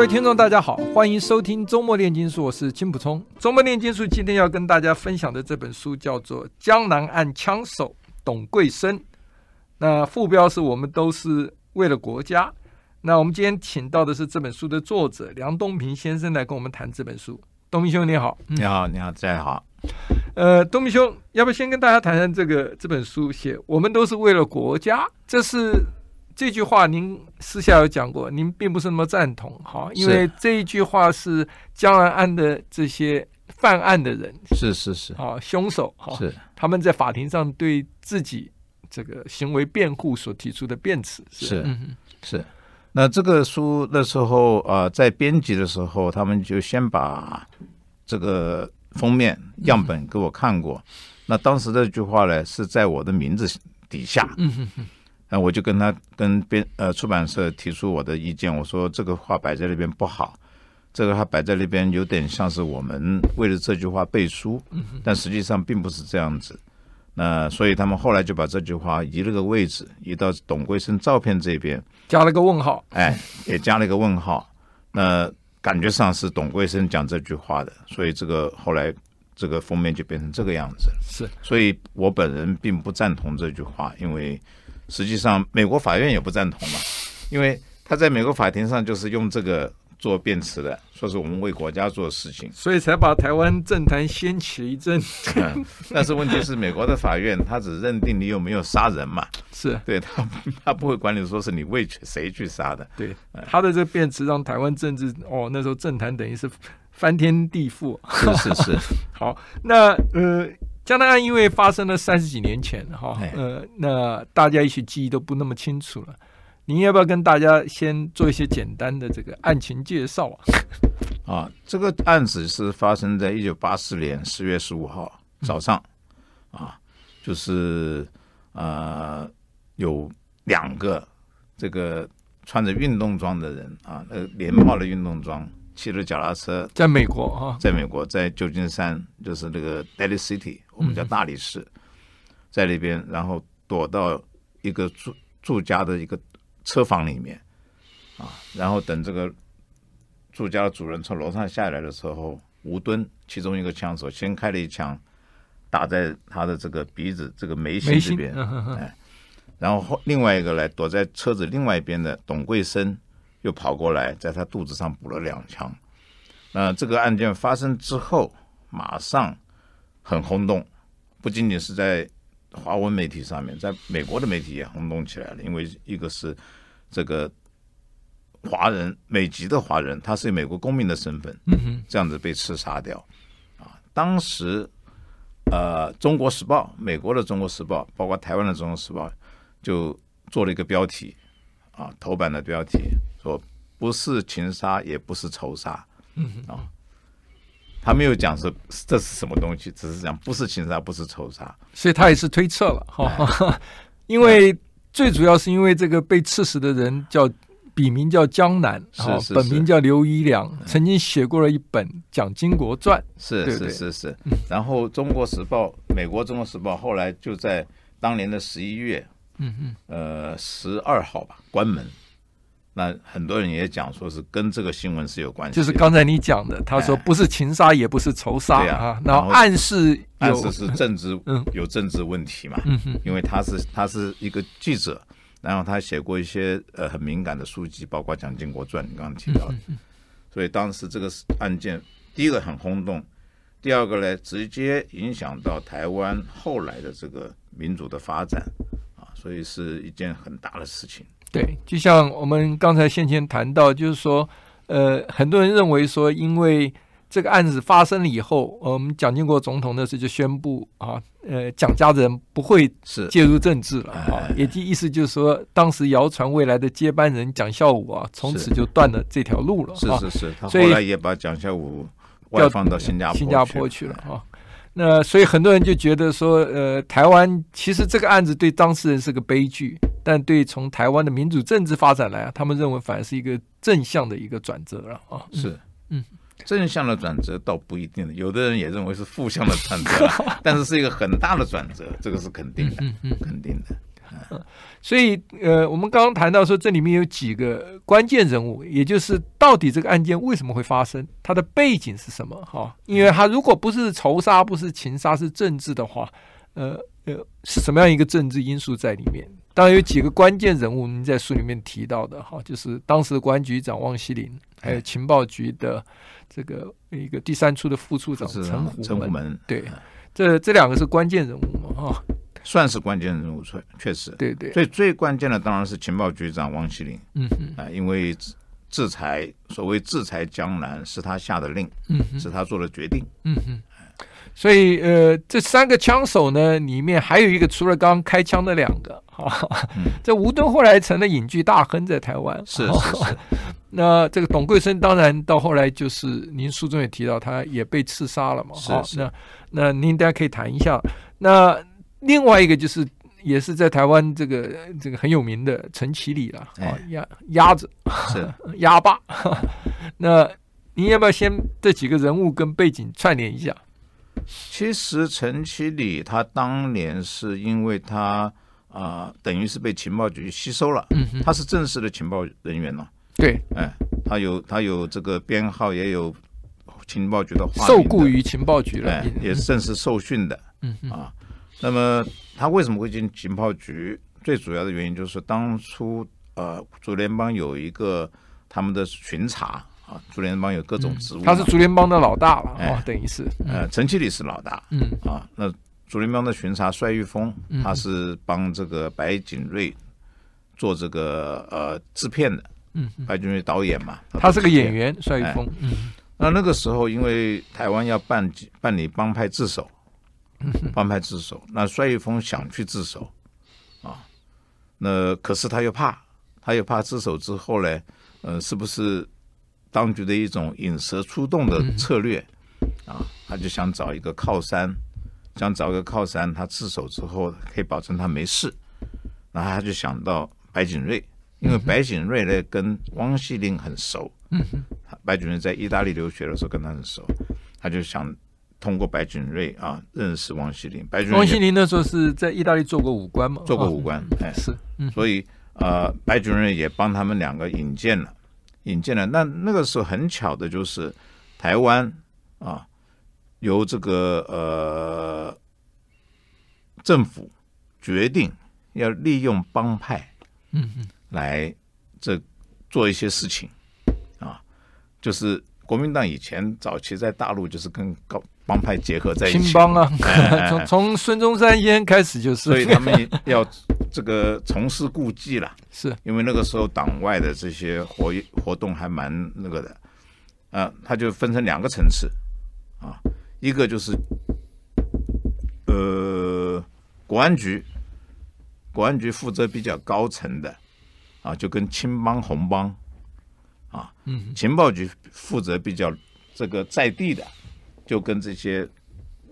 各位听众，大家好，欢迎收听周末炼金术，我是金溥聪。周末炼金术今天要跟大家分享的这本书叫做《江南岸枪手董桂生》，那副标是我们都是为了国家。那我们今天请到的是这本书的作者梁东平先生来跟我们谈这本书。东平兄你好，你好，你好，大家好。呃，东平兄，要不先跟大家谈谈这个这本书写“我们都是为了国家”，这是。这句话您私下有讲过，您并不是那么赞同哈，因为这一句话是江南岸的这些犯案的人，是是是，啊，凶手哈，是。他们在法庭上对自己这个行为辩护所提出的辩词，是。是。那这个书那时候啊、呃，在编辑的时候，他们就先把这个封面样本给我看过，嗯、那当时这句话呢是在我的名字底下，嗯哼哼。那我就跟他跟编呃出版社提出我的意见，我说这个话摆在那边不好，这个话摆在那边有点像是我们为了这句话背书，但实际上并不是这样子。那所以他们后来就把这句话移了个位置，移到董桂生照片这边，加了个问号，哎，也加了个问号。那感觉上是董桂生讲这句话的，所以这个后来这个封面就变成这个样子。是，所以我本人并不赞同这句话，因为。实际上，美国法院也不赞同嘛，因为他在美国法庭上就是用这个做辩词的，说是我们为国家做事情，所以才把台湾政坛掀起一阵。嗯，但是问题是，美国的法院他只认定你有没有杀人嘛，是对他，他不会管你说是你为谁去杀的。对，他的这个辩词让台湾政治哦，那时候政坛等于是翻天地覆。是是是。好，那呃。江南岸因为发生了三十几年前，哈，呃，那大家一起记忆都不那么清楚了。您要不要跟大家先做一些简单的这个案情介绍啊？啊，这个案子是发生在一九八四年十月十五号早上，啊，就是呃，有两个这个穿着运动装的人啊，呃，连帽的运动装。骑着脚踏车，在美国啊，在美国，在旧金山，就是那个 Daly City，我们叫大理市，在那边，然后躲到一个住住家的一个车房里面，啊，然后等这个住家的主人从楼上下来的时候，吴敦其中一个枪手先开了一枪，打在他的这个鼻子这个眉心这边，哎，然后后另外一个来躲在车子另外一边的董桂生。又跑过来，在他肚子上补了两枪。那这个案件发生之后，马上很轰动，不仅仅是在华文媒体上面，在美国的媒体也轰动起来了。因为一个是这个华人，美籍的华人，他是美国公民的身份，这样子被刺杀掉。啊，当时呃，《中国时报》、美国的《中国时报》，包括台湾的《中国时报》，就做了一个标题。啊，头版的标题说不是情杀，也不是仇杀。嗯啊，他没有讲是这是什么东西，只是讲不是情杀，不是仇杀，所以他也是推测了哈。因为最主要是因为这个被刺死的人叫笔名叫江南，是本名叫刘一良，曾经写过了一本《蒋经国传》，是是是是。然后《中国时报》，美国《中国时报》后来就在当年的十一月。嗯嗯，呃，十二号吧，关门。那很多人也讲说是跟这个新闻是有关系，就是刚才你讲的，他说不是情杀，也不是仇杀，哎、啊，然后暗示暗示是政治，嗯，有政治问题嘛，因为他是他是一个记者，然后他写过一些呃很敏感的书籍，包括《蒋经国传》，你刚刚提到的，所以当时这个案件，第一个很轰动，第二个呢，直接影响到台湾后来的这个民主的发展啊。所以是一件很大的事情。对，就像我们刚才先前谈到，就是说，呃，很多人认为说，因为这个案子发生了以后，呃、我们蒋经国总统那时就宣布啊，呃，蒋家人不会是介入政治了啊，也就意思就是说，当时谣传未来的接班人蒋孝武啊，从此就断了这条路了。是是是，他后来也把蒋孝武外放到新加坡新加坡去了啊。那所以很多人就觉得说，呃，台湾其实这个案子对当事人是个悲剧，但对从台湾的民主政治发展来啊，他们认为反而是一个正向的一个转折了啊。是，嗯。正向的转折倒不一定，有的人也认为是负向的转折，但是是一个很大的转折，这个是肯定的，嗯嗯，肯定的。嗯，所以呃，我们刚刚谈到说，这里面有几个关键人物，也就是到底这个案件为什么会发生，它的背景是什么？哈，因为它如果不是仇杀，不是情杀，是政治的话，呃呃，是什么样一个政治因素在里面？当然有几个关键人物，您在书里面提到的哈，就是当时的国安局长汪希林，还有情报局的。这个一个第三处的副处长陈虎陈虎门，对，这这两个是关键人物嘛，哈，算是关键人物，确确实，对对。最最关键的当然是情报局长汪希林，嗯哼，啊，因为制裁，所谓制裁江南是他下的令，嗯，是他做的决定，嗯哼。所以呃，这三个枪手呢，里面还有一个，除了刚刚开枪的两个，哈，这吴敦后来成了隐居大亨，在台湾，是是是。那这个董桂生当然到后来就是您书中也提到，他也被刺杀了嘛。是是。那那您大家可以谈一下。那另外一个就是也是在台湾这个这个很有名的陈其礼了啊，鸭鸭子是 鸭爸。那您要不要先这几个人物跟背景串联一下？其实陈其礼他当年是因为他啊、呃，等于是被情报局吸收了，嗯，他是正式的情报人员了。对，哎，他有他有这个编号，也有情报局的话，受雇于情报局了，哎，也是正式受训的，嗯啊。那么他为什么会进情报局？最主要的原因就是当初呃，竹联帮有一个他们的巡查啊，竹联帮有各种职务，他是竹联帮的老大了，哦，等于是，呃，陈启礼是老大，嗯。啊，那竹联帮的巡查帅玉峰，他是帮这个白景瑞做这个呃制片的。嗯，白景瑞导演嘛，他是个演员，帅玉峰。嗯，那那个时候，因为台湾要办办理帮派自首，帮派自首，那帅玉峰想去自首，啊，那可是他又怕，他又怕自首之后呢，呃，是不是当局的一种引蛇出洞的策略？啊，他就想找一个靠山，想找一个靠山，他自首之后可以保证他没事，然后他就想到白景瑞。因为白景瑞呢跟汪希林很熟，白景瑞在意大利留学的时候跟他很熟，他就想通过白景瑞啊认识王希林。白景瑞汪希林那时候是在意大利做过武官嘛？做过武官，哎，是，所以呃，白景瑞也帮他们两个引荐了，引荐了。那那个时候很巧的就是台湾啊，由这个呃政府决定要利用帮派，嗯哼。来，这做一些事情，啊，就是国民党以前早期在大陆就是跟高帮派结合在一起，青帮啊，从从孙中山烟开始就是，所以他们要这个重施故技了，是。因为那个时候党外的这些活活动还蛮那个的，啊，他就分成两个层次，啊，一个就是呃国安局，国安局负责比较高层的。啊，就跟青帮、红帮，啊，嗯，情报局负责比较这个在地的，就跟这些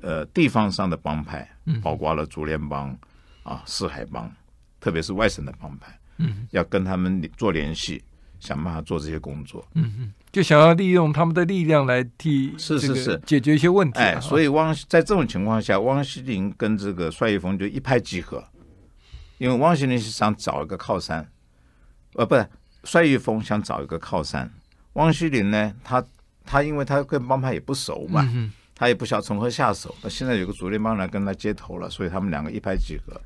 呃地方上的帮派，包括了竹联帮啊、四海帮，特别是外省的帮派，嗯，要跟他们做联系，想办法做这些工作，嗯嗯，就想要利用他们的力量来替是是是。解决一些问题，哎，所以汪在这种情况下，汪希林跟这个帅玉峰就一拍即合，因为汪希林是想找一个靠山。呃，不是，帅玉峰想找一个靠山，汪希林呢，他他因为他跟帮派也不熟嘛，嗯、他也不晓得从何下手。那现在有个竹联帮来跟他接头了，所以他们两个一拍即合。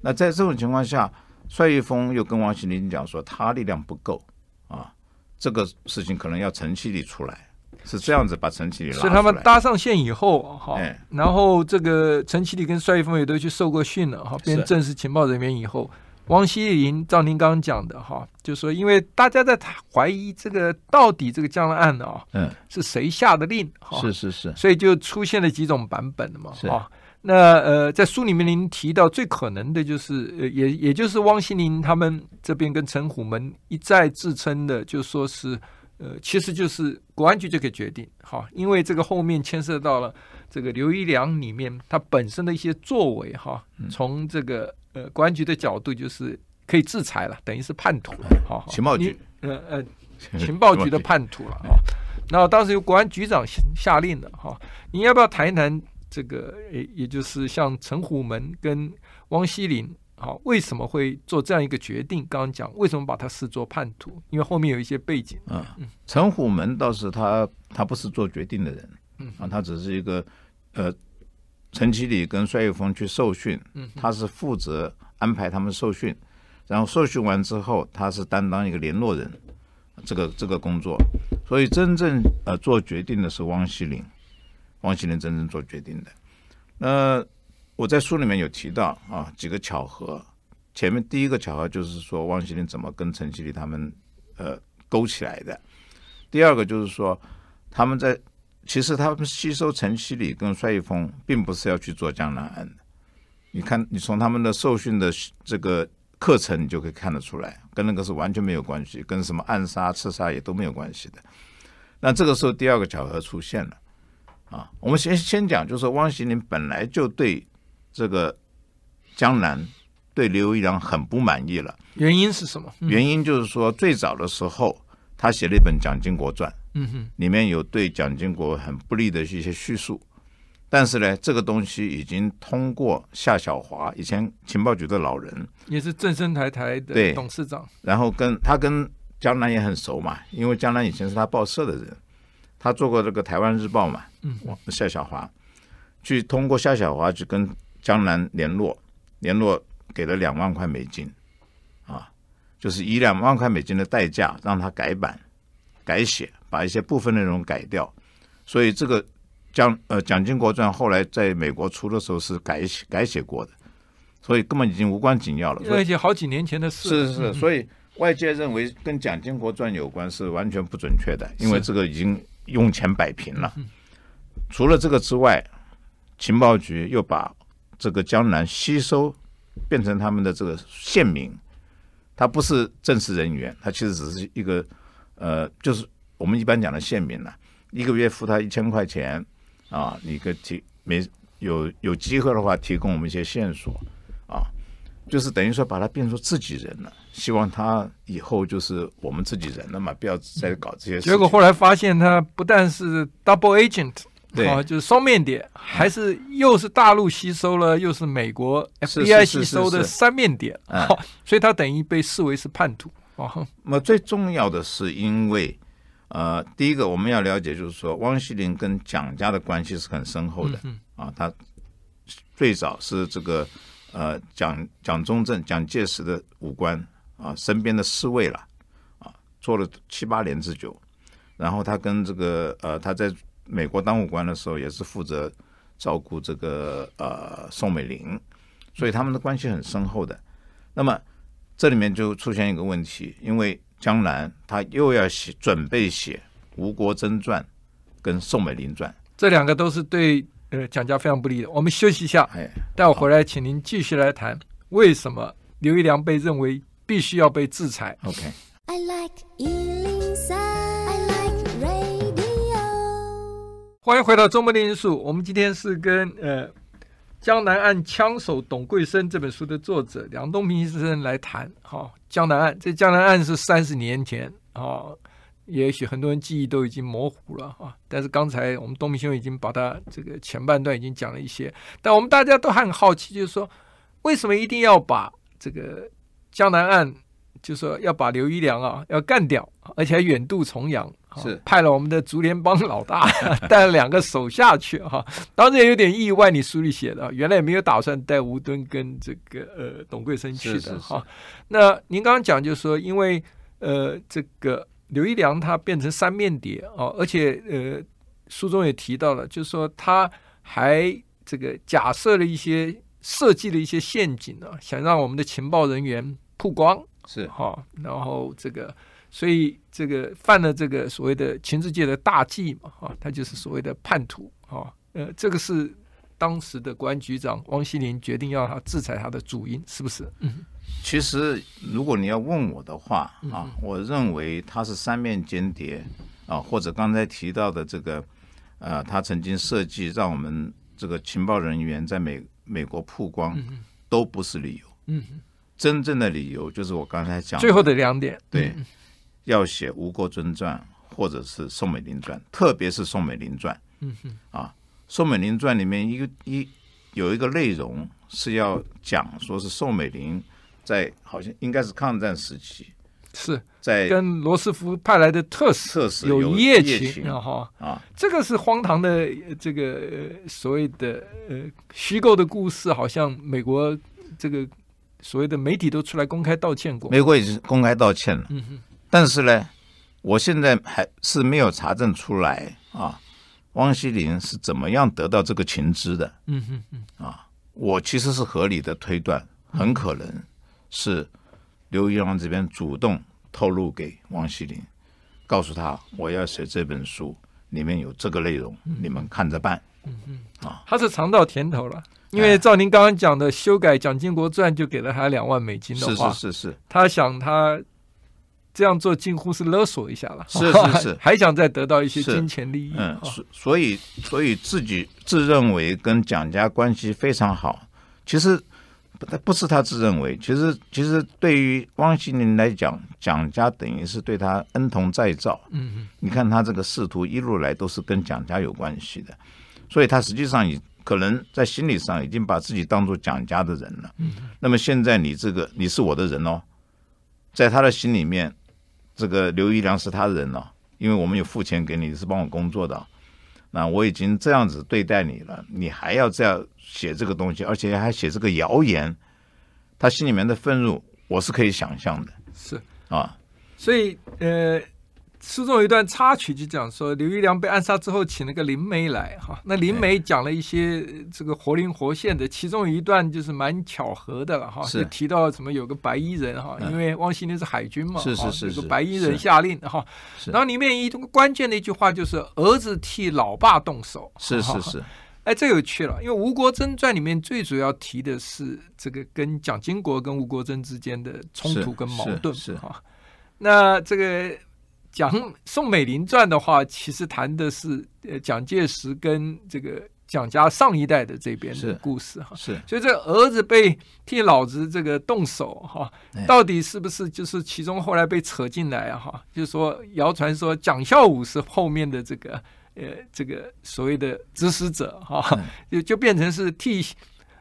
那在这种情况下，帅玉峰又跟汪希林讲说，他力量不够啊，这个事情可能要陈启礼出来，是这样子把陈启礼拉出来。所以他们搭上线以后，哈，哎、然后这个陈启礼跟帅玉峰也都去受过训了，哈，变正式情报人员以后。汪希林，照您刚刚讲的哈，就说因为大家在怀疑这个到底这个江南案啊，嗯，是谁下的令？哈，是是是，所以就出现了几种版本的嘛，哈。那呃，在书里面您提到最可能的就是，呃，也也就是汪希林他们这边跟陈虎门一再自称的，就说是，呃，其实就是国安局就可以决定，哈，因为这个后面牵涉到了这个刘一良里面他本身的一些作为，哈，从这个。呃，公安局的角度就是可以制裁了，等于是叛徒，好，情报局，呃呃，情报局的叛徒了啊。然后当时由国安局长下令的哈，你要不要谈一谈这个？也也就是像陈虎门跟汪希林，好，为什么会做这样一个决定？刚刚讲为什么把他视作叛徒？因为后面有一些背景。嗯嗯，陈虎门倒是他，他不是做决定的人，嗯啊，他只是一个呃。陈其礼跟帅玉峰去受训，他是负责安排他们受训，然后受训完之后，他是担当一个联络人，这个这个工作。所以真正呃做决定的是汪希林，汪希林真正做决定的。那我在书里面有提到啊几个巧合，前面第一个巧合就是说汪希林怎么跟陈其礼他们呃勾起来的，第二个就是说他们在。其实他们吸收陈其礼跟帅一峰，并不是要去做江南案的。你看，你从他们的受训的这个课程，你就可以看得出来，跟那个是完全没有关系，跟什么暗杀、刺杀也都没有关系的。那这个时候，第二个巧合出现了啊。我们先先讲，就是汪希林本来就对这个江南、对刘一良很不满意了。原因是什么？原因就是说，最早的时候，他写了一本《蒋经国传》。嗯哼，里面有对蒋经国很不利的一些叙述，但是呢，这个东西已经通过夏小华，以前情报局的老人，也是正生台台的董事长，然后跟他跟江南也很熟嘛，因为江南以前是他报社的人，他做过这个台湾日报嘛，嗯，夏小华去通过夏小华去跟江南联络，联络给了两万块美金，啊，就是以两万块美金的代价让他改版改写。把一些部分内容改掉，所以这个蒋呃《蒋经国传》后来在美国出的时候是改写改写过的，所以根本已经无关紧要了。而且好几年前的事。是是是，所以外界认为跟《蒋经国传》有关是完全不准确的，因为这个已经用钱摆平了。除了这个之外，情报局又把这个江南吸收，变成他们的这个县民，他不是正式人员，他其实只是一个呃，就是。我们一般讲的线民呢，一个月付他一千块钱啊，你个提没有有机会的话，提供我们一些线索啊，就是等于说把他变成自己人了，希望他以后就是我们自己人了嘛，不要再搞这些事。结果后来发现他不但是 double agent，对啊，就是双面谍，还是又是大陆吸收了，又是美国 FBI 吸收的三面谍啊，所以他等于被视为是叛徒啊。那么最重要的是因为。呃，第一个我们要了解，就是说汪希林跟蒋家的关系是很深厚的啊。他最早是这个呃蒋蒋中正、蒋介石的武官啊，身边的侍卫了啊，做了七八年之久。然后他跟这个呃他在美国当武官的时候，也是负责照顾这个呃宋美龄，所以他们的关系很深厚的。那么这里面就出现一个问题，因为。江南他又要写准备写吴国桢传跟宋美龄传，这两个都是对呃蒋家非常不利的。我们休息一下，哎，待会回来，请您继续来谈为什么刘一良被认为必须要被制裁。OK。I like 103, I like radio。欢迎回到周末的因素，我们今天是跟呃。《江南岸枪手董桂生》这本书的作者梁东平先生来谈哈、哦，江南岸。这江南岸是三十年前啊、也许很多人记忆都已经模糊了啊、但是刚才我们东明兄已经把它这个前半段已经讲了一些，但我们大家都很好奇，就是说为什么一定要把这个江南岸？就说要把刘一良啊要干掉，而且还远渡重洋，是派了我们的竹联帮老大 带了两个手下去哈。当然也有点意外，你书里写的，原来也没有打算带吴敦跟这个呃董桂生去的哈。那您刚刚讲就是说，因为呃这个刘一良他变成三面谍啊，而且呃书中也提到了，就是说他还这个假设了一些设计了一些陷阱、啊，想让我们的情报人员曝光，是哈，然后这个，所以这个犯了这个所谓的情治界的大忌嘛，哈，他就是所谓的叛徒，哈，呃，这个是当时的国安局长汪希林决定要他制裁他的主因，是不是？嗯，其实如果你要问我的话啊，我认为他是三面间谍啊，或者刚才提到的这个，呃，他曾经设计让我们这个情报人员在美美国曝光，都不是理由。嗯，真正的理由就是我刚才讲最后的两点，对，要写吴国尊传或者是宋美龄传，特别是宋美龄传。嗯哼，啊，宋美龄传里面一个一有一个内容是要讲，说是宋美龄在好像应该是抗战时期。是在跟罗斯福派来的特使特使有一夜情哈啊，这个是荒唐的这个所谓的呃虚构的故事，好像美国这个所谓的媒体都出来公开道歉过，美国已经公开道歉了。嗯哼，但是呢，我现在还是没有查证出来啊，汪希林是怎么样得到这个情资的？嗯哼嗯啊，我其实是合理的推断，很可能是。刘一郎这边主动透露给汪希林，告诉他我要写这本书，里面有这个内容，你们看着办。嗯嗯啊，他是尝到甜头了，因为照您刚刚讲的修改《蒋经国传》就给了他两万美金的话，是是是是，他想他这样做近乎是勒索一下了，是是 是，还想再得到一些金钱利益。嗯，所所以所以自己自认为跟蒋家关系非常好，其实。他不是他自认为，其实其实对于汪希林来讲，蒋家等于是对他恩同再造。嗯嗯，你看他这个仕途一路来都是跟蒋家有关系的，所以他实际上已可能在心理上已经把自己当做蒋家的人了。嗯，那么现在你这个你是我的人哦，在他的心里面，这个刘一良是他的人了，因为我们有付钱给你，你是帮我工作的。那我已经这样子对待你了，你还要这样写这个东西，而且还写这个谣言，他心里面的愤怒，我是可以想象的。是啊，所以呃。书中有一段插曲，就讲说刘玉良被暗杀之后，请了个灵媒来哈。那灵媒讲了一些这个活灵活现的，其中有一段就是蛮巧合的了哈，就提到什么有个白衣人哈，因为汪希林是海军嘛，是是是，有个白衣人下令哈。然后里面一个关键的一句话就是儿子替老爸动手，是是是。哎，这有趣了，因为《吴国桢传》里面最主要提的是这个跟蒋经国跟吴国桢之间的冲突跟矛盾是哈。那这个。讲宋美龄传的话，其实谈的是呃蒋介石跟这个蒋家上一代的这边的故事哈。是，所以这个儿子被替老子这个动手哈，到底是不是就是其中后来被扯进来啊哈？就是说谣传说蒋孝武是后面的这个呃这个所谓的指使者哈，就就变成是替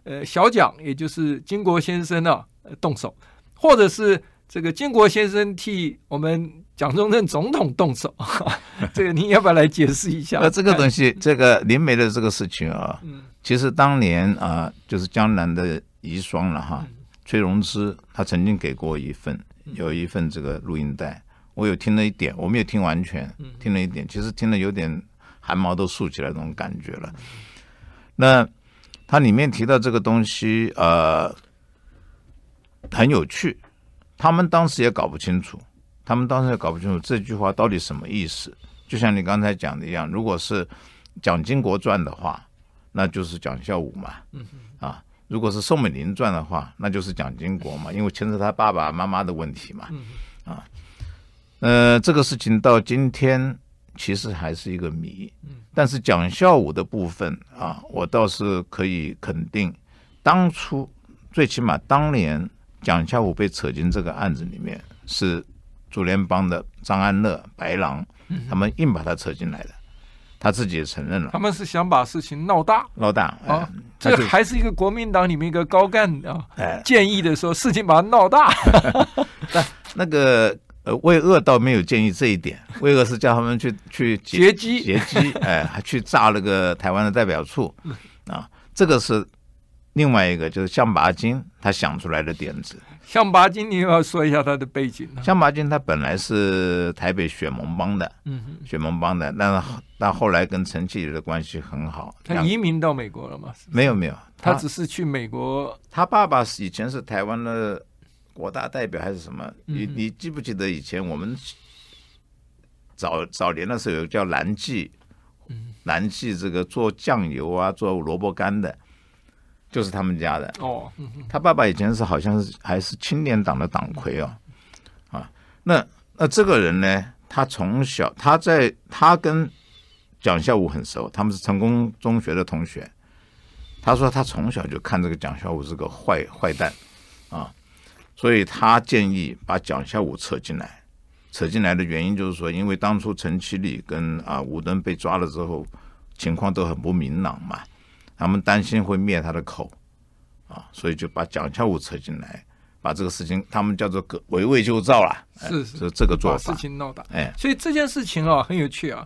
呃小蒋，也就是金国先生啊动手，或者是这个建国先生替我们。蒋中正总统动手，这个您要不要来解释一下？那这个东西，这个灵媒的这个事情啊，其实当年啊，就是江南的遗孀了哈，崔荣芝，他曾经给过一份，有一份这个录音带，我有听了一点，我没有听完全，听了一点，其实听了有点汗毛都竖起来那种感觉了。那它里面提到这个东西，呃，很有趣，他们当时也搞不清楚。他们当时也搞不清楚这句话到底什么意思，就像你刚才讲的一样，如果是《蒋经国传》的话，那就是蒋孝武嘛，啊，如果是宋美龄传的话，那就是蒋经国嘛，因为牵扯他爸爸妈妈的问题嘛，啊，呃，这个事情到今天其实还是一个谜，但是蒋孝武的部分啊，我倒是可以肯定，当初最起码当年蒋孝武被扯进这个案子里面是。主联帮的张安乐、白狼，他们硬把他扯进来的，他自己也承认了。他们是想把事情闹大，闹大啊！这个还是一个国民党里面一个高干啊，建议的说事情把它闹大。但那个呃，魏鄂倒没有建议这一点，魏鄂是叫他们去去劫机，劫机，哎，还去炸那个台湾的代表处啊，这个是另外一个，就是象拔金他想出来的点子。象拔金，你又要说一下他的背景呢？项拔金他本来是台北雪盟帮的，嗯哼，雪盟帮的，但是到后来跟陈启礼的关系很好。他移民到美国了吗？是是没有没有，他只是去美国。他爸爸是以前是台湾的国大代表还是什么？你你记不记得以前我们早早年的时候有叫蓝记，蓝记这个做酱油啊，做萝卜干的。就是他们家的哦，他爸爸以前是好像是还是青年党的党魁哦，啊，那那这个人呢，他从小他在他跟蒋孝武很熟，他们是成功中学的同学。他说他从小就看这个蒋孝武是个坏坏蛋啊，所以他建议把蒋孝武扯进来。扯进来的原因就是说，因为当初陈其礼跟啊吴敦被抓了之后，情况都很不明朗嘛。他们担心会灭他的口，啊，所以就把蒋孝武扯进来，把这个事情他们叫做“围魏救赵”了。是是，这个做法。事情闹大，哎，所以这件事情啊很有趣啊。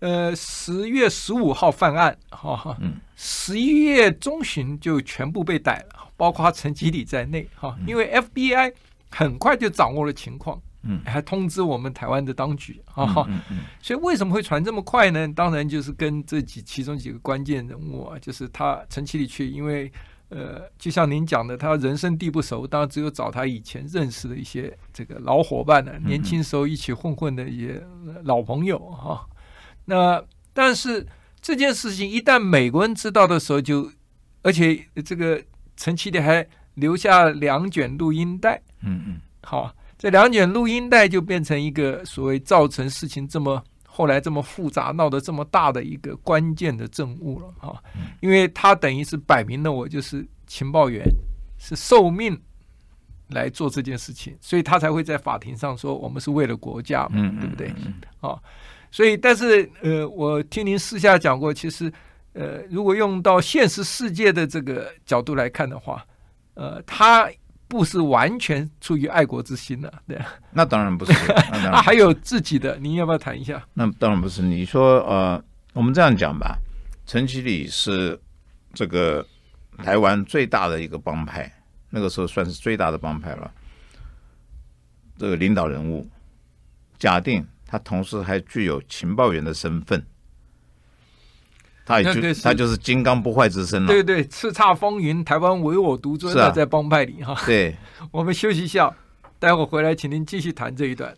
呃，十月十五号犯案，哈十一月中旬就全部被逮了，包括陈吉礼在内，哈，因为 FBI 很快就掌握了情况。嗯，还通知我们台湾的当局啊，嗯嗯、所以为什么会传这么快呢？当然就是跟这几其中几个关键人物啊，就是他陈其礼去，因为呃，就像您讲的，他人生地不熟，当然只有找他以前认识的一些这个老伙伴呢，年轻时候一起混混的一些老朋友哈。那但是这件事情一旦美国人知道的时候就，就而且这个陈其礼还留下两卷录音带，嗯嗯，好。这两卷录音带就变成一个所谓造成事情这么后来这么复杂闹得这么大的一个关键的证物了啊！因为他等于是摆明了我就是情报员，是受命来做这件事情，所以他才会在法庭上说我们是为了国家嘛，对不对？啊，所以但是呃，我听您私下讲过，其实呃，如果用到现实世界的这个角度来看的话，呃，他。不是完全出于爱国之心的，对。那当然不是，那当然还有自己的，您要不要谈一下？那当然不是。你说呃，我们这样讲吧，陈其礼是这个台湾最大的一个帮派，那个时候算是最大的帮派了。这个领导人物，假定他同时还具有情报员的身份。他也就他就是金刚不坏之身了。对对，叱咤风云，台湾唯我独尊的，在帮派里哈。对，我们休息一下，待会儿回来，请您继续谈这一段。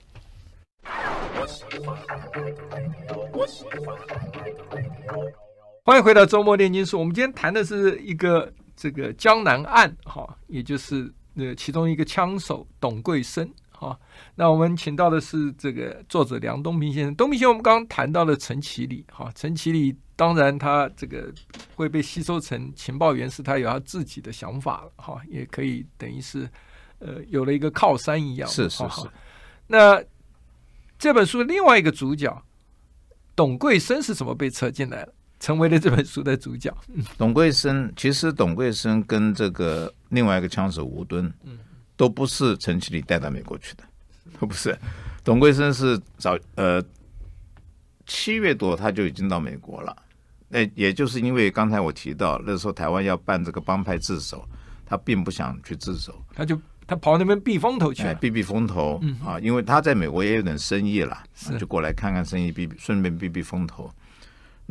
欢迎回到周末炼金术。我们今天谈的是一个这个江南案哈，也就是呃其中一个枪手董桂生。好，那我们请到的是这个作者梁东平先生。东平先生，我们刚刚谈到了陈其礼，哈，陈其礼当然他这个会被吸收成情报员，是他有他自己的想法，哈，也可以等于是呃有了一个靠山一样。是是是。那这本书的另外一个主角董桂生是怎么被扯进来了，成为了这本书的主角？董桂生其实董桂生跟这个另外一个枪手吴敦，嗯。都不是陈启礼带到美国去的，都不是。董桂生是早呃七月多他就已经到美国了，那也就是因为刚才我提到那时候台湾要办这个帮派自首，他并不想去自首，他就他跑那边避风头去，避避风头、嗯、啊，因为他在美国也有点生意了，就过来看看生意，避顺便避避风头。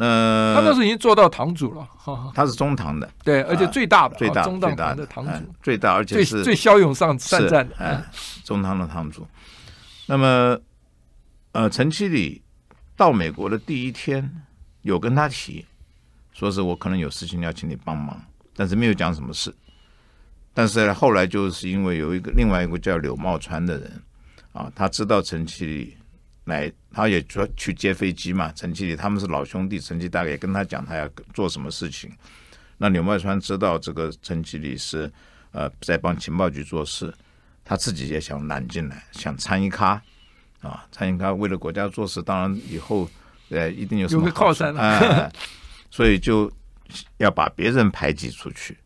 那他那时候已经做到堂主了，哈，他是中堂的，对，而且最大的，最大中堂的堂主，最大而且是最骁勇善善战的，哎，中堂的堂主。那么，呃，陈其礼到美国的第一天，有跟他提，说是我可能有事情要请你帮忙，但是没有讲什么事。但是后来就是因为有一个另外一个叫柳茂川的人，啊，他知道陈其礼。来，他也说去接飞机嘛。陈其礼他们是老兄弟，陈其大概也跟他讲他要做什么事情。那柳茂川知道这个陈其礼是呃在帮情报局做事，他自己也想揽进来，想参一咖啊，参一咖为了国家做事，当然以后呃一定有什么靠山了，哎，所以就要把别人排挤出去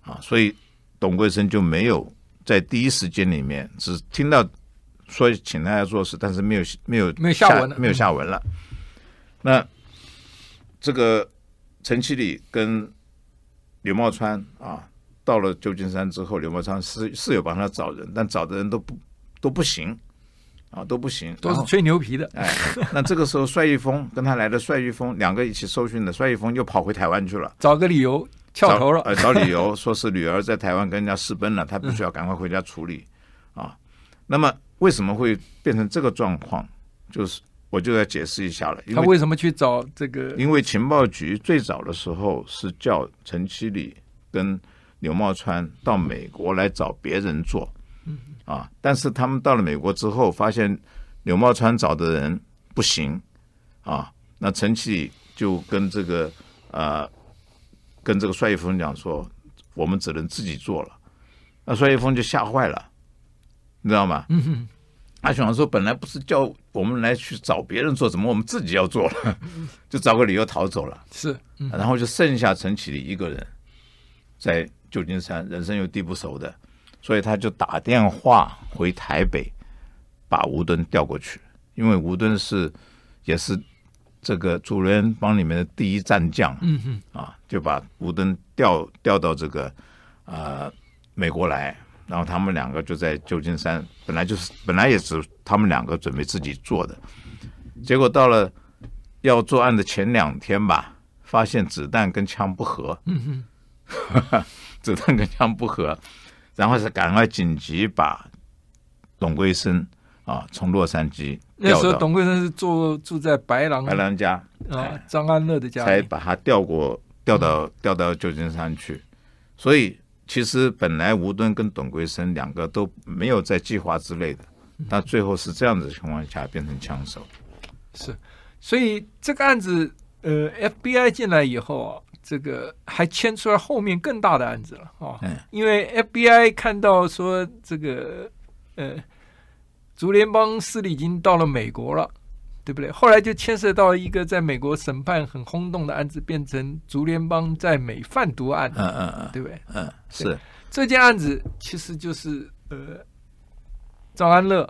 啊。所以董桂生就没有在第一时间里面只听到。说请他来做事，但是没有没有没有下文了，没有下文了。嗯、那这个陈其礼跟柳茂川啊，到了旧金山之后，刘茂川是是有帮他找人，但找的人都不都不行啊，都不行，都是吹牛皮的。哎，那这个时候帅玉峰跟他来的帅玉峰两个一起受训的，帅玉峰又跑回台湾去了，找个理由翘头了，呃，找理由 说是女儿在台湾跟人家私奔了，他必须要赶快回家处理、嗯、啊。那么为什么会变成这个状况？就是。我就要解释一下了。他为什么去找这个？因为情报局最早的时候是叫陈其礼跟柳茂川到美国来找别人做，啊，但是他们到了美国之后，发现柳茂川找的人不行，啊，那陈其礼就跟这个呃，跟这个帅一峰讲说，我们只能自己做了。那帅一峰就吓坏了，你知道吗？嗯哼。他想说，本来不是叫我们来去找别人做，怎么我们自己要做了？就找个理由逃走了。是，嗯、然后就剩下陈启礼一个人在旧金山，人生又地不熟的，所以他就打电话回台北，把吴敦调过去。因为吴敦是也是这个主人帮里面的第一战将，嗯哼，啊，就把吴敦调调到这个啊、呃、美国来。然后他们两个就在旧金山，本来就是本来也是他们两个准备自己做的，结果到了要作案的前两天吧，发现子弹跟枪不合，嗯哼，子弹跟枪不合，然后是赶快紧急把董桂生啊从洛杉矶那时候董桂生是住住在白狼白狼家啊张安乐的家，才把他调过调到调到旧金山去，所以。其实本来吴敦跟董桂生两个都没有在计划之内的，但最后是这样子的情况下变成枪手。是，所以这个案子，呃，FBI 进来以后啊，这个还牵出来后面更大的案子了啊。嗯。因为 FBI 看到说这个，呃，竹联帮势力已经到了美国了。对不对？后来就牵涉到一个在美国审判很轰动的案子，变成竹联帮在美贩毒案。嗯嗯嗯，对不对？嗯，是这件案子其实就是呃，张安乐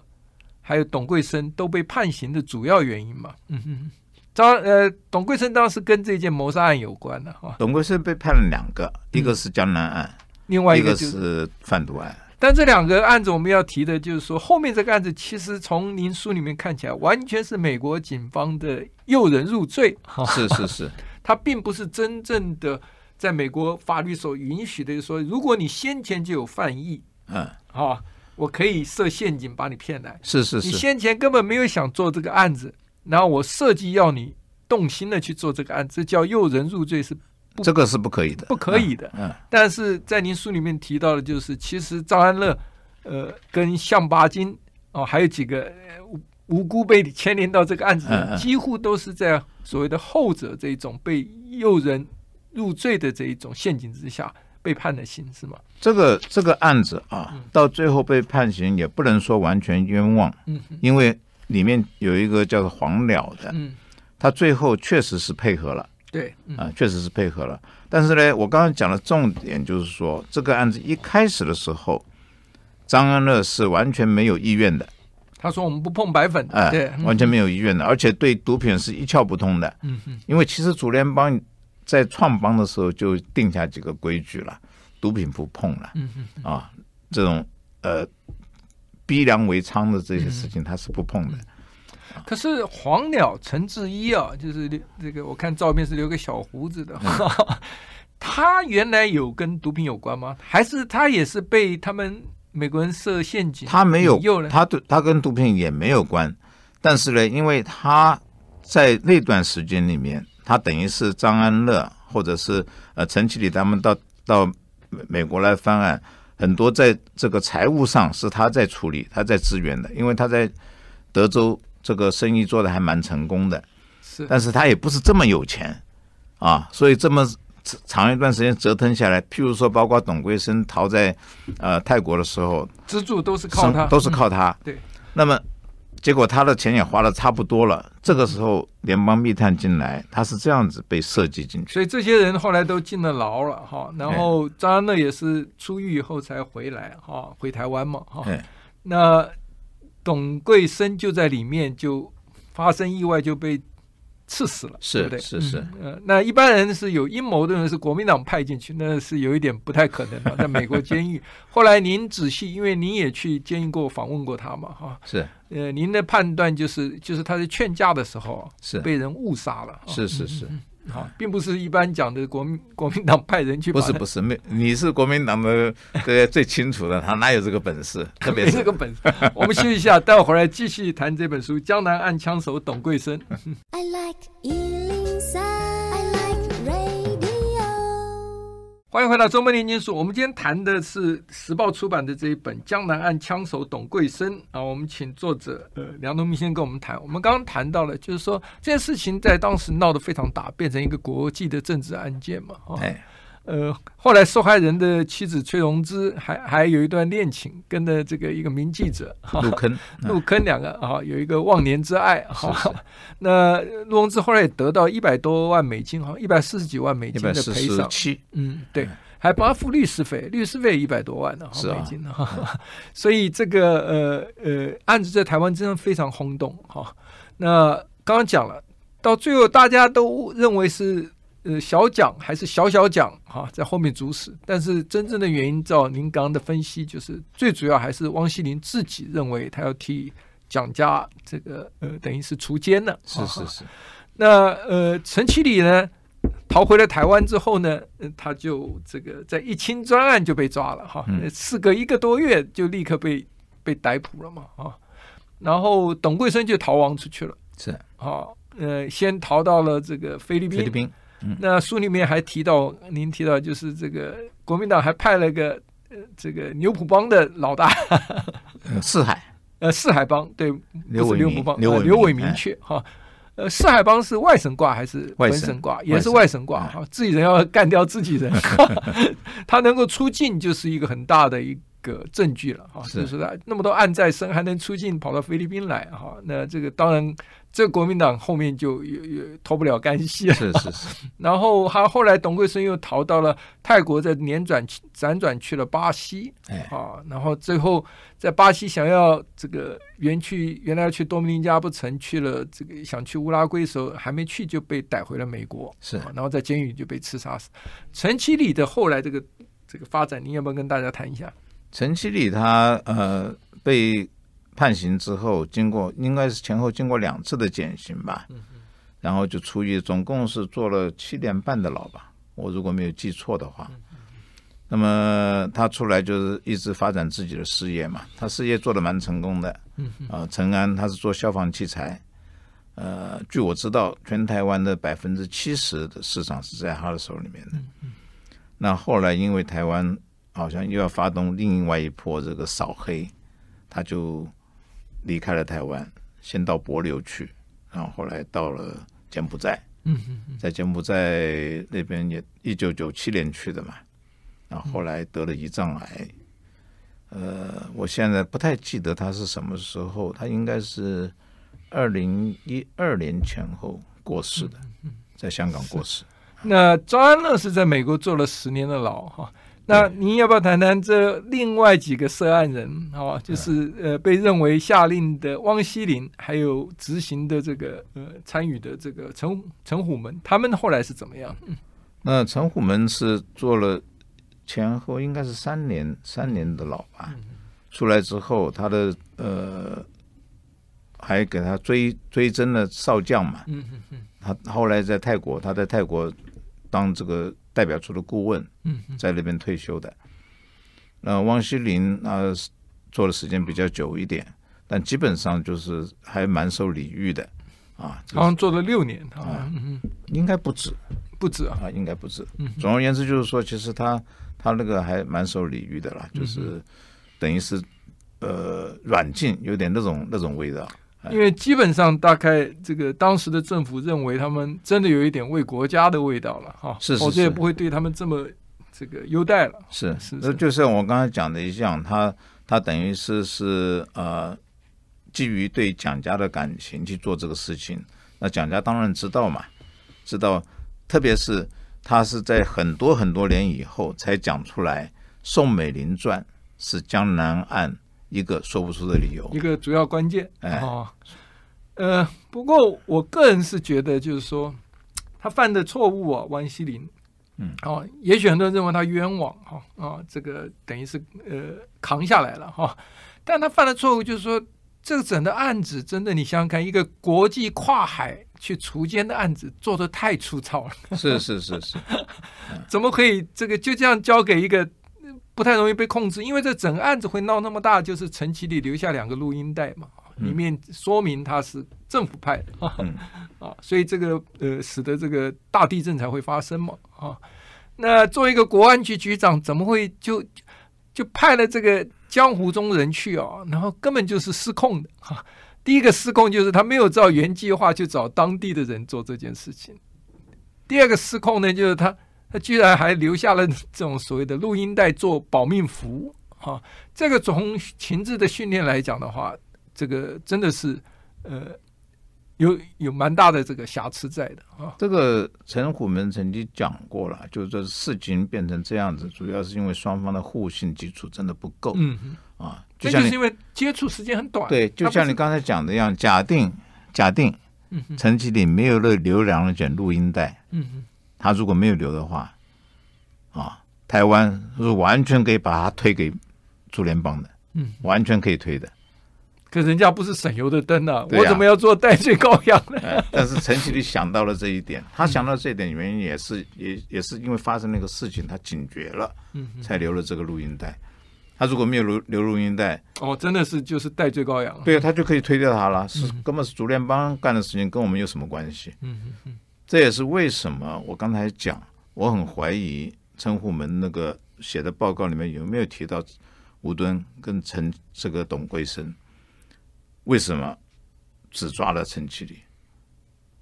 还有董桂生都被判刑的主要原因嘛。嗯哼，张呃董桂生当时跟这件谋杀案有关的哈。董桂生被判了两个，一个是江南案，另外一个是贩毒案。但这两个案子我们要提的，就是说后面这个案子其实从您书里面看起来，完全是美国警方的诱人入罪。是是是，它并不是真正的在美国法律所允许的，就是说如果你先前就有犯意，嗯，啊，我可以设陷阱把你骗来。是是是，你先前根本没有想做这个案子，然后我设计要你动心的去做这个案子，这叫诱人入罪是。这个是不可以的，不可以的。嗯，但是在您书里面提到的，就是其实张安乐，呃，跟向巴金哦，还有几个无辜被牵连到这个案子，几乎都是在所谓的后者这一种被诱人入罪的这一种陷阱之下被判的刑，是吗？这个这个案子啊，到最后被判刑也不能说完全冤枉，嗯，因为里面有一个叫做黄了的，嗯，他最后确实是配合了。对，嗯、啊，确实是配合了。但是呢，我刚刚讲的重点就是说，这个案子一开始的时候，张安乐是完全没有意愿的。他说：“我们不碰白粉。”哎，对，完全没有意愿的，而且对毒品是一窍不通的。嗯哼，因为其实主联邦在创邦的时候就定下几个规矩了，毒品不碰了。嗯哼，啊，这种呃逼良为娼的这些事情他是不碰的。嗯可是黄鸟陈志一啊，就是这个，我看照片是留个小胡子的，嗯、他原来有跟毒品有关吗？还是他也是被他们美国人设陷阱？他没有，他对他跟毒品也没有关，但是呢，因为他在那段时间里面，他等于是张安乐或者是呃陈启礼他们到到美国来翻案，很多在这个财务上是他在处理，他在支援的，因为他在德州。这个生意做的还蛮成功的，是，但是他也不是这么有钱啊，所以这么长一段时间折腾下来，譬如说，包括董桂生逃在呃泰国的时候，资助都是靠他，都是靠他。嗯、对，那么结果他的钱也花的差不多了，这个时候联邦密探进来，他是这样子被设计进去，所以这些人后来都进了牢了哈。然后张安乐也是出狱以后才回来哈，回台湾嘛哈。那。董桂生就在里面，就发生意外，就被刺死了，是对不对？是是，嗯、呃，那一般人是有阴谋的人是国民党派进去，那是有一点不太可能的，在美国监狱。后来您仔细，因为您也去监狱过访问过他嘛，哈，是，呃，您的判断就是就是他在劝架的时候是被人误杀了，是是是。嗯好，并不是一般讲的国民 国民党派人去。不是不是，没你是国民党的对最清楚的，他哪有这个本事？特别是这个本事。我们休息一下，待会儿来继续谈这本书《江南暗枪手董桂生》。I like 欢迎回到周末炼金书。我们今天谈的是时报出版的这一本《江南岸枪手董桂生》啊，我们请作者呃梁东明先跟我们谈。我们刚刚谈到了，就是说这件事情在当时闹得非常大，变成一个国际的政治案件嘛，啊。呃，后来受害人的妻子崔荣芝还还有一段恋情，跟着这个一个名记者 陆坑，陆坑两个啊，有一个忘年之爱哈。那陆荣芝后来也得到一百多万美金，好像，一百四十几万美金的赔偿。七，嗯，对，还帮他付律师费，律师费一百多万呢，美金哈。所以这个呃呃案子在台湾真的非常轰动哈。那刚刚讲了，到最后大家都认为是。呃，小蒋还是小小蒋哈，在后面主使，但是真正的原因，照您刚刚的分析，就是最主要还是汪希林自己认为他要替蒋家这个呃，等于是除奸呢。是是是。那呃，陈其礼呢，逃回了台湾之后呢，呃、他就这个在一清专案就被抓了哈，事隔一个多月就立刻被被逮捕了嘛啊，然后董桂生就逃亡出去了，是啊，呃，先逃到了这个菲律宾。菲律宾那书里面还提到，您提到就是这个国民党还派了个呃这个牛埔帮的老大，四海。呃四海帮对，刘不是牛埔帮刘刘伟明确哈，呃四海帮是外省挂还是本省挂？也是外省挂哈，自己人要干掉自己人，他能够出境就是一个很大的一个证据了哈，就是他那么多案在身还能出境跑到菲律宾来哈，那这个当然。这国民党后面就也也脱不了干系了。是是是。然后他后来董桂生又逃到了泰国，再辗转辗转去了巴西。哎啊，然后最后在巴西想要这个原去原来要去多米尼加不成，去了这个想去乌拉圭的时候还没去就被逮回了美国。是，然后在监狱就被刺杀死。陈其礼的后来这个这个发展，您要不要跟大家谈一下？陈其礼他呃被。判刑之后，经过应该是前后经过两次的减刑吧，然后就出狱，总共是坐了七年半的牢吧，我如果没有记错的话。那么他出来就是一直发展自己的事业嘛，他事业做得蛮成功的。啊，陈安他是做消防器材，呃，据我知道，全台湾的百分之七十的市场是在他的手里面的。那后来因为台湾好像又要发动另外一波这个扫黑，他就。离开了台湾，先到帛琉去，然后后来到了柬埔寨。嗯嗯，在柬埔寨那边也一九九七年去的嘛，然后后来得了胰脏癌。呃，我现在不太记得他是什么时候，他应该是二零一二年前后过世的，在香港过世。那张安乐是在美国坐了十年的牢哈。那您要不要谈谈这另外几个涉案人？好，就是呃被认为下令的汪希林，还有执行的这个呃参与的这个陈陈虎门，他们后来是怎么样？那陈虎门是做了前后应该是三年三年的牢吧？出来之后，他的呃还给他追追征了少将嘛？嗯嗯嗯。他后来在泰国，他在泰国当这个。代表处的顾问，在那边退休的。那汪希林啊，做的时间比较久一点，但基本上就是还蛮受礼遇的啊。好像做了六年啊，应该不止，不止啊，应该不止。总而言之，就是说，其实他他那个还蛮受礼遇的啦，就是等于是呃软禁，有点那种那种味道。因为基本上，大概这个当时的政府认为他们真的有一点为国家的味道了哈，是，否则也不会对他们这么这个优待了。是是，那就像我刚才讲的一样，他他等于是是呃，基于对蒋家的感情去做这个事情。那蒋家当然知道嘛，知道，特别是他是在很多很多年以后才讲出来，宋美龄传是江南案。一个说不出的理由，一个主要关键。哎，哦，呃，不过我个人是觉得，就是说他犯的错误啊，王希林，嗯，哦，也许很多人认为他冤枉哈啊、哦，这个等于是呃扛下来了哈、哦，但他犯的错误就是说，这个整个案子真的，你想想看，一个国际跨海去锄奸的案子做的太粗糙了，是是是是，怎么可以这个就这样交给一个不太容易被控制？因为这整个案子会闹那么大，就是陈其礼留下两个录音带嘛。里面说明他是政府派的啊，嗯、啊，所以这个呃，使得这个大地震才会发生嘛啊。那作为一个国安局局长，怎么会就就派了这个江湖中人去啊？然后根本就是失控的哈、啊。第一个失控就是他没有照原计划去找当地的人做这件事情。第二个失控呢，就是他他居然还留下了这种所谓的录音带做保命符啊。这个从情志的训练来讲的话，这个真的是，呃，有有蛮大的这个瑕疵在的啊。这个陈虎门曾经讲过了，就是说事情变成这样子，主要是因为双方的互信基础真的不够。嗯啊，就像就是因为接触时间很短。对，就像你刚才讲的一样，假定假定，陈其礼没有了留两人卷录音带，嗯他如果没有留的话，啊，台湾是完全可以把他推给驻联邦的，嗯，完全可以推的。可人家不是省油的灯啊，啊我怎么要做代罪羔羊呢？呃、但是陈启礼想到了这一点，他想到这一点原因也是也也是因为发生那个事情，他警觉了，嗯，才留了这个录音带。他如果没有留留录音带，哦，真的是就是代罪羔羊。对啊，他就可以推掉他了，是根本是驻联邦干的事情，跟我们有什么关系？嗯嗯嗯，这也是为什么我刚才讲，我很怀疑陈虎门那个写的报告里面有没有提到吴敦跟陈这个董桂生。为什么只抓了陈其礼？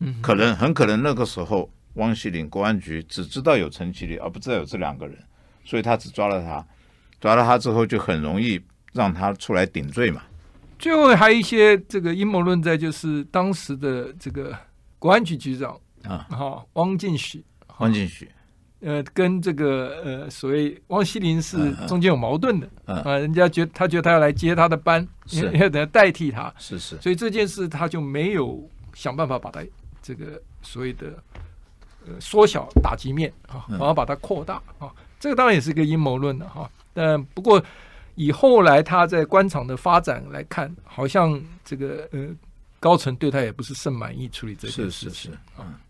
嗯，可能很可能那个时候汪希林公安局只知道有陈其礼，而不知道有这两个人，所以他只抓了他。抓了他之后，就很容易让他出来顶罪嘛。最后还有一些这个阴谋论在，就是当时的这个国安局局长啊，好汪敬许，汪敬许。呃，跟这个呃，所谓汪希林是中间有矛盾的啊、呃，人家觉他觉得他要来接他的班，是。要等下代替他，是是，所以这件事他就没有想办法把他这个所谓的呃缩小打击面啊，反而把它扩大啊，这个当然也是一个阴谋论的哈。但不过以后来他在官场的发展来看，好像这个呃高层对他也不是甚满意处理这件事情啊。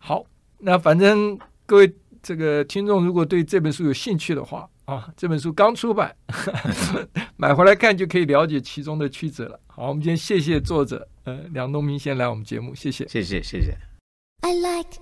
好，那反正各位。这个听众如果对这本书有兴趣的话啊，这本书刚出版，买回来看就可以了解其中的曲折了。好，我们今天谢谢作者呃梁东明先来我们节目，谢谢，谢谢，谢谢。I like